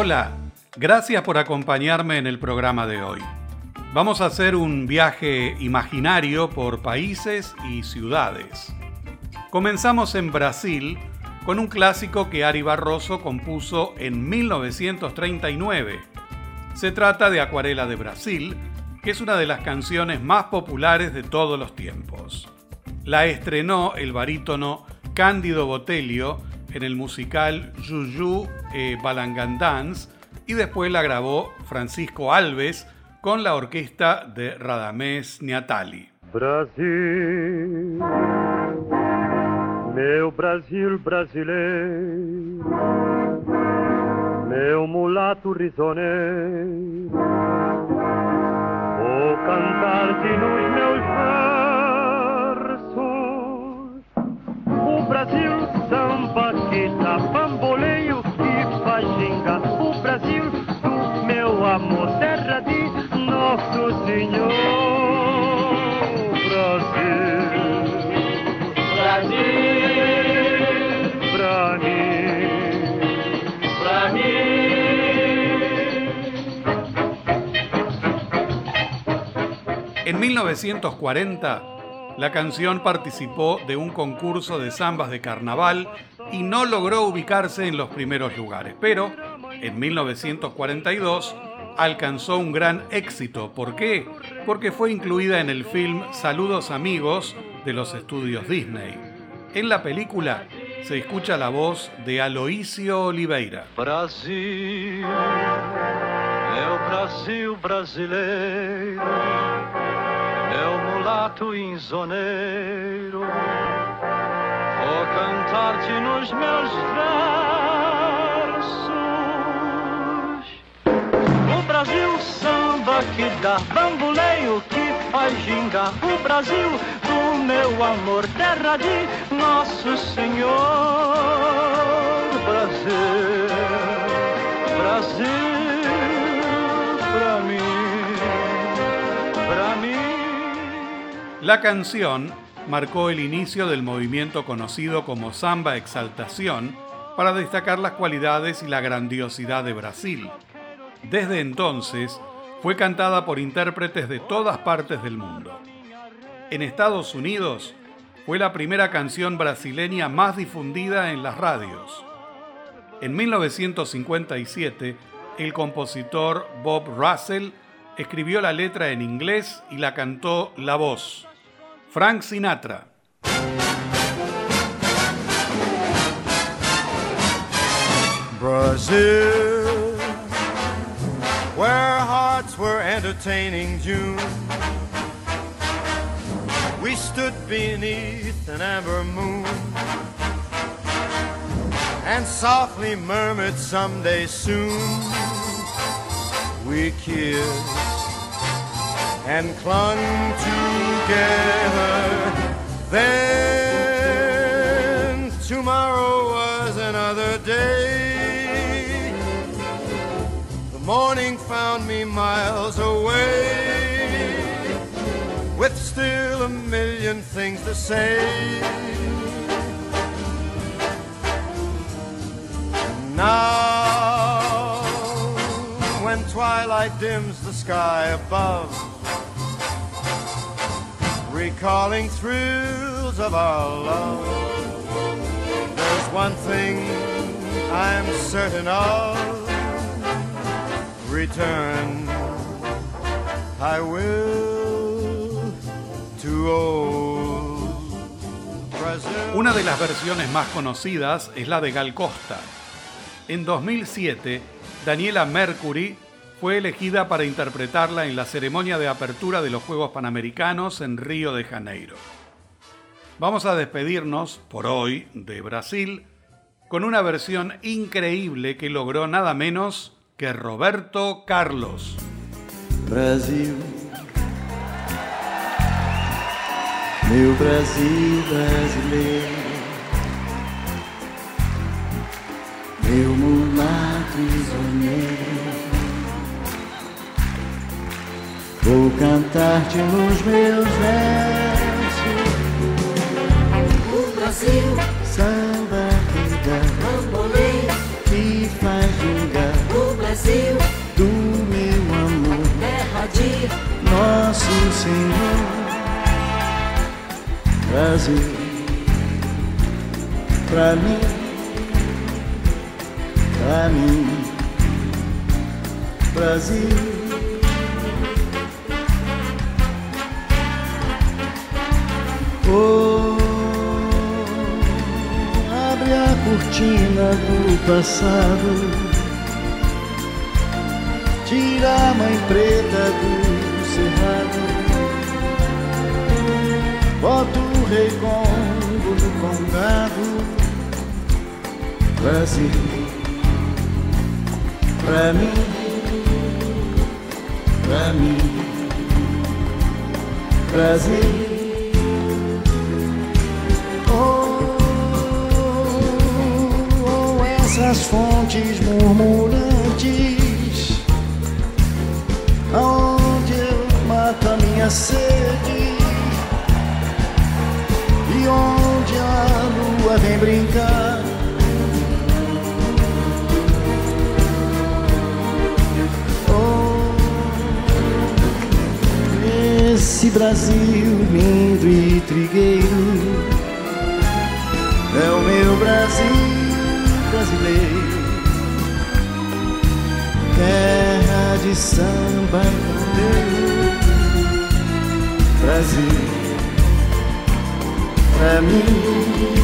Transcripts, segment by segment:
Hola, gracias por acompañarme en el programa de hoy. Vamos a hacer un viaje imaginario por países y ciudades. Comenzamos en Brasil con un clásico que Ari Barroso compuso en 1939. Se trata de Acuarela de Brasil, que es una de las canciones más populares de todos los tiempos. La estrenó el barítono Cándido Botelho en el musical Juju eh, Balangandans y después la grabó Francisco Alves con la orquesta de Radamés Niatali. Brasil, meu Brasil brasileiro, meu mulato risoneiro, vou cantar-te nos meus versos, Brasil, samba, quita, bamboleio e pajinga. O Brasil do meu amor, terra de Nosso Senhor. Brasil, Brasil, Brasil, Brasil. Em. En 1940, la canción participó de un concurso de zambas de carnaval y no logró ubicarse en los primeros lugares, pero en 1942 alcanzó un gran éxito. ¿Por qué? Porque fue incluida en el film Saludos amigos de los estudios Disney. En la película se escucha la voz de Aloísio Oliveira. Brasil, Brasil brasileiro, mulato insoneiro, vou cantar-te nos meus versos. O Brasil samba que dá bambuleio, que faz ginga. O Brasil do meu amor, terra de nosso Senhor. Brasil, Brasil. La canción marcó el inicio del movimiento conocido como Samba Exaltación para destacar las cualidades y la grandiosidad de Brasil. Desde entonces fue cantada por intérpretes de todas partes del mundo. En Estados Unidos fue la primera canción brasileña más difundida en las radios. En 1957, el compositor Bob Russell escribió la letra en inglés y la cantó La Voz. Frank Sinatra. Brazil, where hearts were entertaining June. We stood beneath an amber moon and softly murmured someday soon we kissed and clung together. Then tomorrow was another day. The morning found me miles away with still a million things to say. Now, when twilight dims the sky above, recalling thrills of our love. There's one thing I'm certain of. Return, I will to old. Una de las versiones más conocidas es la de Gal Costa. En 2007, Daniela Mercury fue elegida para interpretarla en la ceremonia de apertura de los Juegos Panamericanos en Río de Janeiro. Vamos a despedirnos por hoy de Brasil con una versión increíble que logró nada menos que Roberto Carlos. Brasil, meu Brasil brasileiro, cantar-te nos meus versos. O Brasil, samba que dá, bambolê, que faz gingar. Brasil, do meu amor, terra de nosso Senhor. Brasil, pra mim, pra mim, Brasil. Oh, abre a cortina do passado, tira a mãe preta do cerrado, bota o rei Congo no congado, Brasil, pra mim, pra mim, Brasil. Essas fontes murmurantes, aonde eu mato a minha sede? E onde a lua vem brincar. Oh, esse Brasil lindo e trigueiro. É o meu Brasil terra de samba e bandeira. Brasil, pra mim,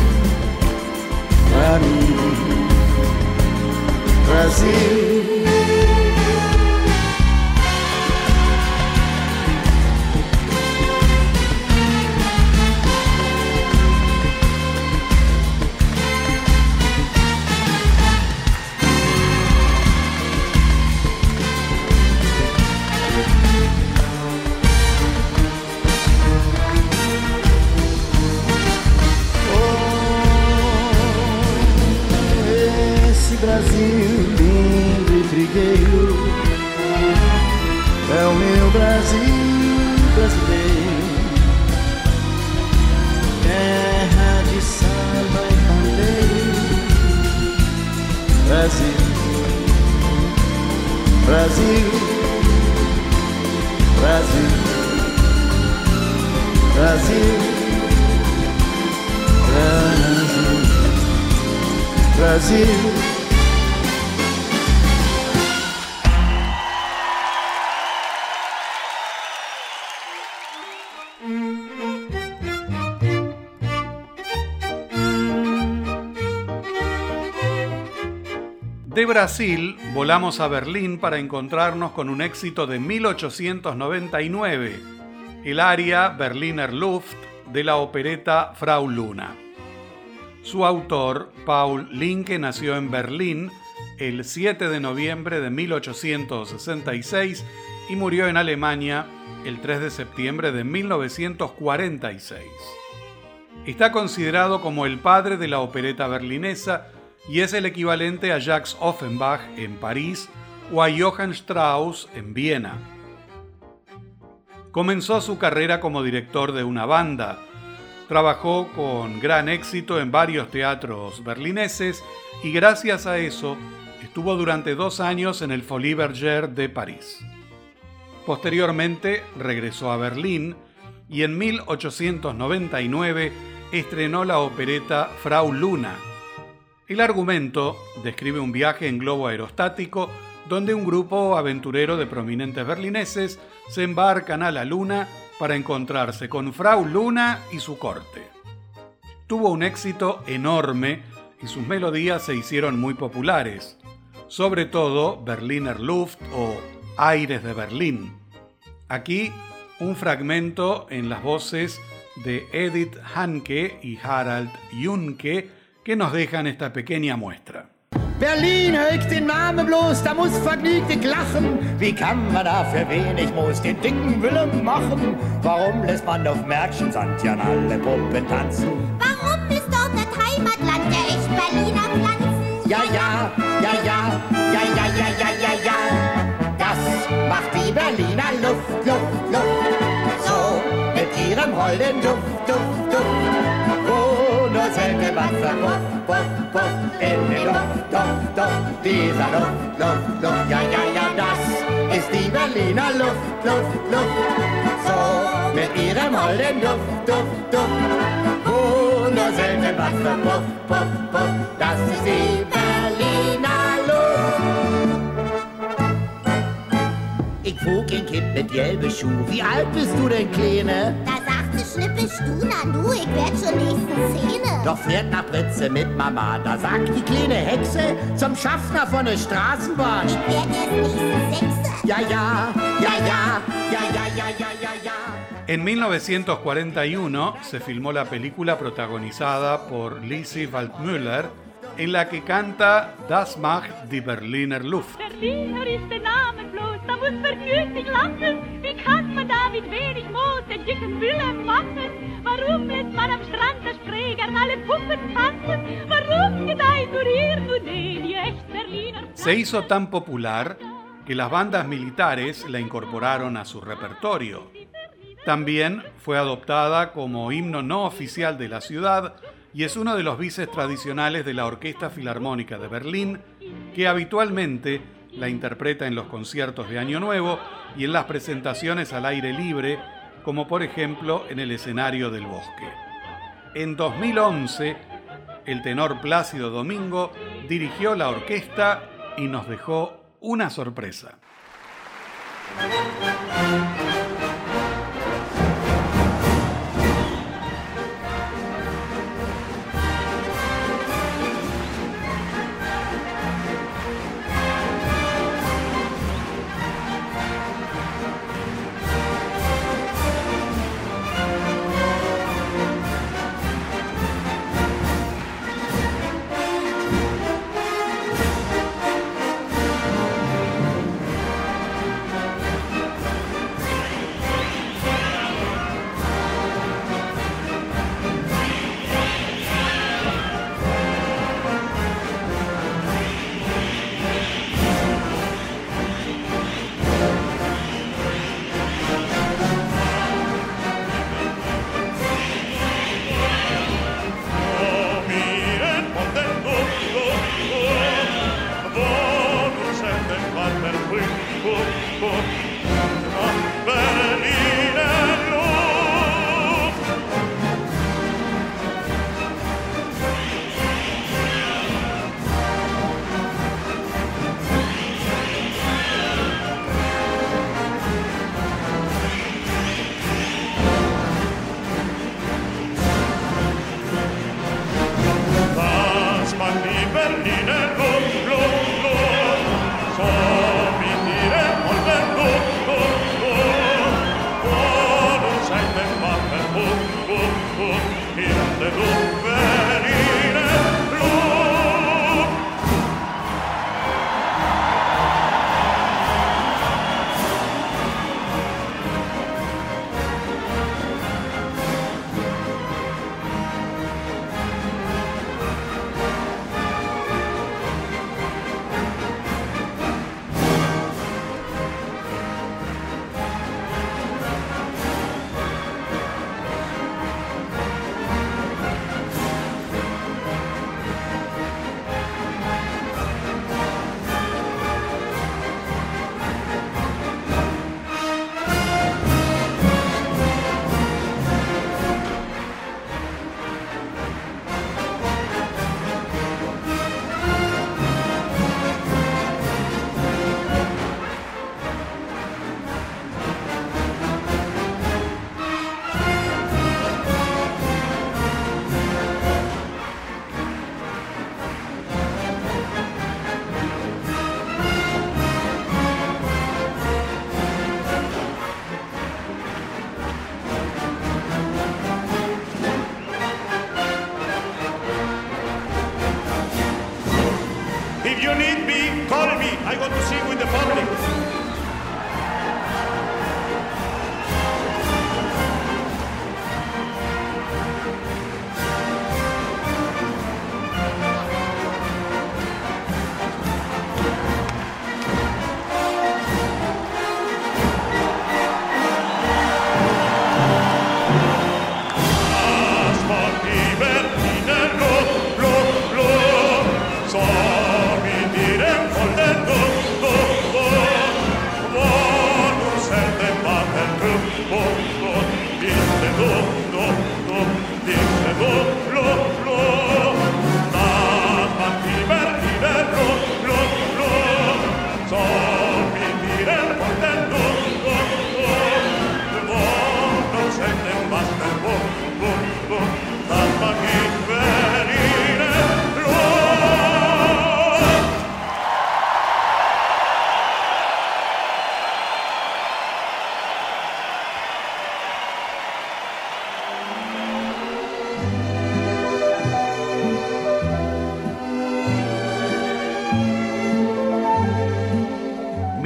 pra mim, Brasil. Brasil, Brasil, Brasil, Brasil. Brasil. De Brasil volamos a Berlín para encontrarnos con un éxito de 1899, el aria Berliner Luft de la opereta Frau Luna. Su autor, Paul Linke, nació en Berlín el 7 de noviembre de 1866 y murió en Alemania el 3 de septiembre de 1946. Está considerado como el padre de la opereta berlinesa y es el equivalente a Jacques Offenbach en París o a Johann Strauss en Viena. Comenzó su carrera como director de una banda. Trabajó con gran éxito en varios teatros berlineses y gracias a eso estuvo durante dos años en el Folies Bergère de París. Posteriormente regresó a Berlín y en 1899 estrenó la opereta Frau Luna. El argumento describe un viaje en globo aerostático donde un grupo aventurero de prominentes berlineses se embarcan a la Luna para encontrarse con Frau Luna y su corte. Tuvo un éxito enorme y sus melodías se hicieron muy populares, sobre todo Berliner Luft o Aires de Berlín. Aquí un fragmento en las voces de Edith Hanke y Harald Junke que nos dejan esta pequeña muestra. Berlin högt den Namen bloß, da muss vergnügtig lachen. Wie kann man da für wenig muss den dicken Willen machen? Warum lässt man auf Märkchen Sandjan alle Puppen tanzen? Warum ist dort das Heimatland der echt Berliner Pflanzen? Ja, ja, ja, ja, ja, ja, ja, ja, ja, ja. Das macht die Berliner Luft, Luft, Luft. So mit ihrem holden Duft, Duft, Duft. Wo nur selten was verpufft, puff, Puff in den Luft, Duft, Duft, dieser Luft, Luft, Luft. Ja, ja, ja, das ist die Berliner Luft, Luft, Luft. So mit ihrem holden Duft, Duft, Duft. Wunderselten was für Puff, Puff, Puff. Das ist die Berliner Luft. Ich frug ein Kind mit gelben Schuh, wie alt bist du denn, Kleine? Da sagte Schnippisch, du, na du, ich werd schon nächsten Szene. Doch fährt nach Britze mit Mama, da sagt die kleine Hexe zum Schaffner von der Straßenbahn. Ich werd erst nächsten Sechste. Ja, ja, ja, ja, ja, ja, ja, ja, ja, ja. En 1941 se filmó la película protagonizada por Lizzie Waldmüller, en la que canta Das macht die Berliner Luft. Berliner ist der Name bloß, da muss vergnügt sich lachen. Wie kann man da mit Se hizo tan popular que las bandas militares la incorporaron a su repertorio. También fue adoptada como himno no oficial de la ciudad y es uno de los vices tradicionales de la Orquesta Filarmónica de Berlín, que habitualmente la interpreta en los conciertos de Año Nuevo y en las presentaciones al aire libre, como por ejemplo en el escenario del bosque. En 2011, el tenor Plácido Domingo dirigió la orquesta y nos dejó una sorpresa.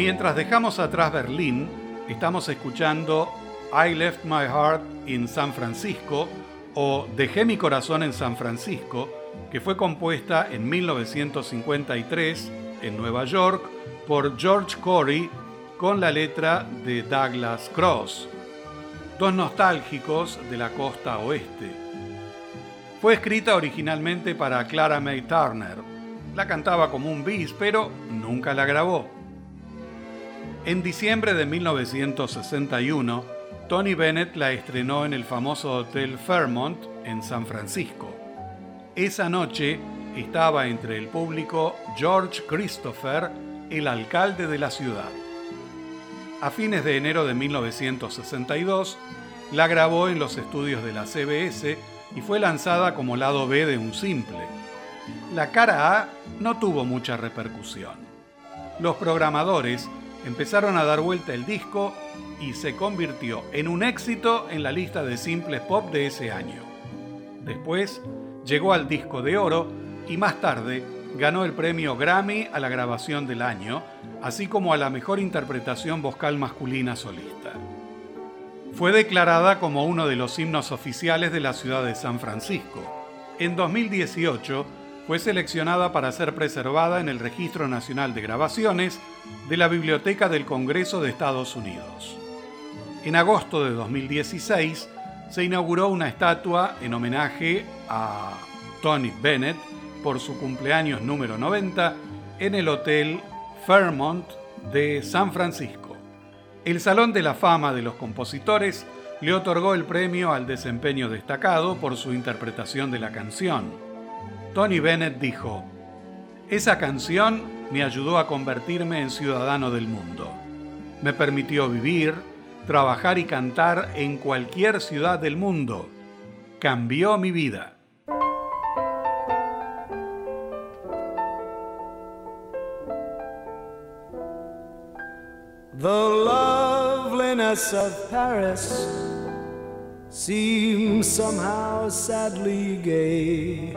Mientras dejamos atrás Berlín, estamos escuchando I Left My Heart in San Francisco o Dejé mi corazón en San Francisco, que fue compuesta en 1953 en Nueva York por George Corey con la letra de Douglas Cross, dos nostálgicos de la costa oeste. Fue escrita originalmente para Clara May Turner. La cantaba como un bis, pero nunca la grabó. En diciembre de 1961, Tony Bennett la estrenó en el famoso Hotel Fairmont en San Francisco. Esa noche estaba entre el público George Christopher, el alcalde de la ciudad. A fines de enero de 1962, la grabó en los estudios de la CBS y fue lanzada como lado B de un simple. La cara A no tuvo mucha repercusión. Los programadores empezaron a dar vuelta el disco y se convirtió en un éxito en la lista de simples pop de ese año. Después llegó al disco de oro y más tarde ganó el premio Grammy a la grabación del año, así como a la mejor interpretación vocal masculina solista. Fue declarada como uno de los himnos oficiales de la ciudad de San Francisco. En 2018 fue seleccionada para ser preservada en el Registro Nacional de Grabaciones de la Biblioteca del Congreso de Estados Unidos. En agosto de 2016 se inauguró una estatua en homenaje a Tony Bennett por su cumpleaños número 90 en el Hotel Fairmont de San Francisco. El Salón de la Fama de los Compositores le otorgó el premio al desempeño destacado por su interpretación de la canción. Tony Bennett dijo, Esa canción me ayudó a convertirme en ciudadano del mundo. Me permitió vivir, trabajar y cantar en cualquier ciudad del mundo. Cambió mi vida. The loveliness of Paris seems somehow sadly gay.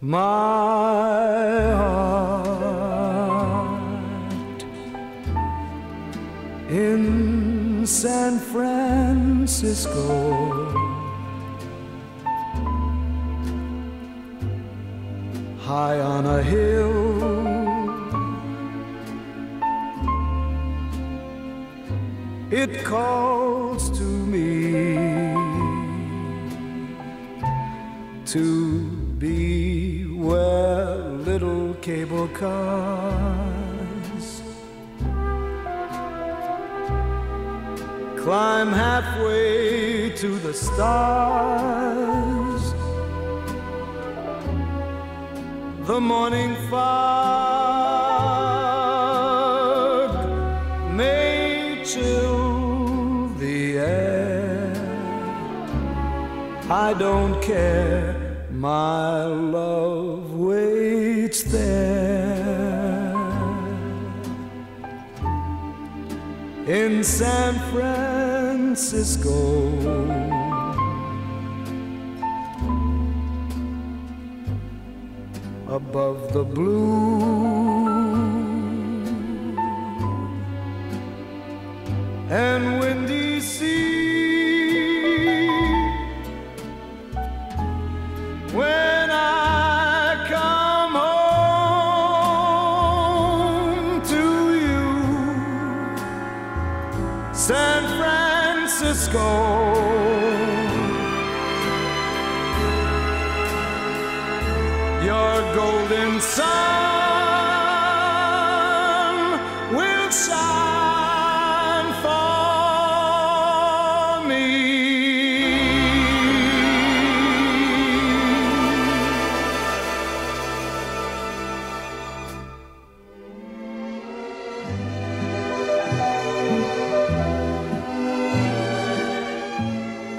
my heart in San Francisco. High on a hill it calls to be where little cable cars climb halfway to the stars. The morning fog may chill the air. I don't care, my love waits there in San Francisco. Above the blue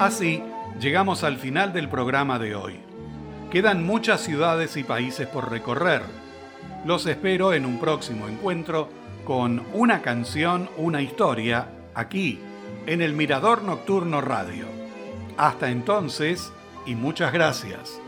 Así, llegamos al final del programa de hoy. Quedan muchas ciudades y países por recorrer. Los espero en un próximo encuentro con una canción, una historia, aquí, en el Mirador Nocturno Radio. Hasta entonces, y muchas gracias.